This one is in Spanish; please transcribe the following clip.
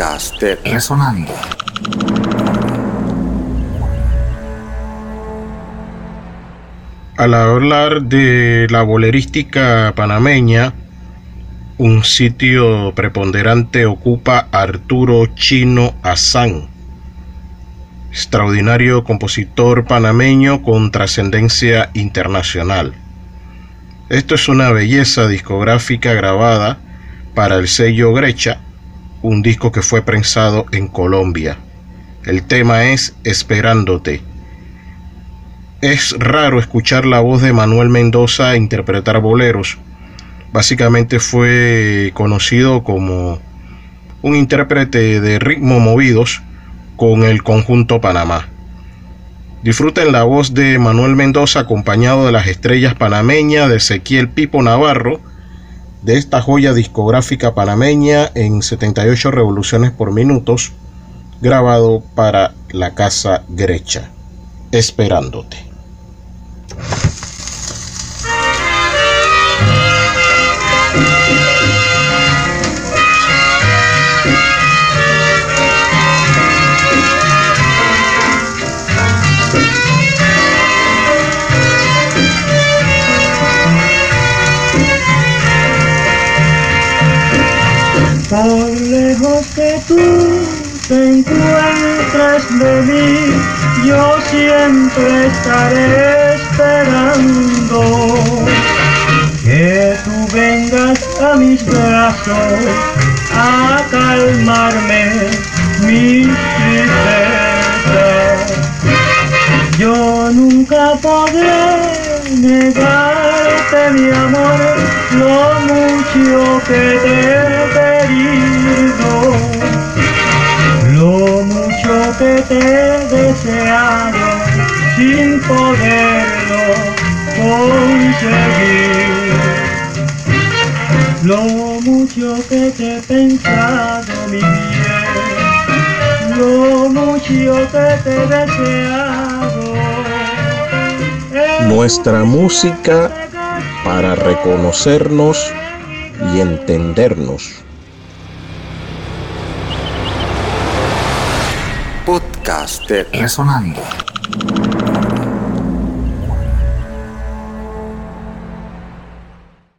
podcast de Resonando. Al hablar de la bolerística panameña, un sitio preponderante ocupa Arturo Chino Azán, extraordinario compositor panameño con trascendencia internacional. Esto es una belleza discográfica grabada para el sello Grecha, un disco que fue prensado en Colombia. El tema es Esperándote. Es raro escuchar la voz de Manuel Mendoza interpretar boleros. Básicamente fue conocido como un intérprete de ritmo movidos con el conjunto Panamá. Disfruten la voz de Manuel Mendoza acompañado de las estrellas panameñas de Ezequiel Pipo Navarro, de esta joya discográfica panameña en 78 revoluciones por minutos, grabado para la casa Grecha, esperándote. Por lejos que tú te encuentres de mí, yo siempre estaré esperando que tú vengas a mis brazos a calmarme mi tristeza. Yo nunca podré negarte mi amor, lo mucho que te te deseado sin poderlo conseguir, lo mucho que te he pensado mi bien, lo mucho que te he deseado. Nuestra música para reconocernos y entendernos. Podcast de Resonando.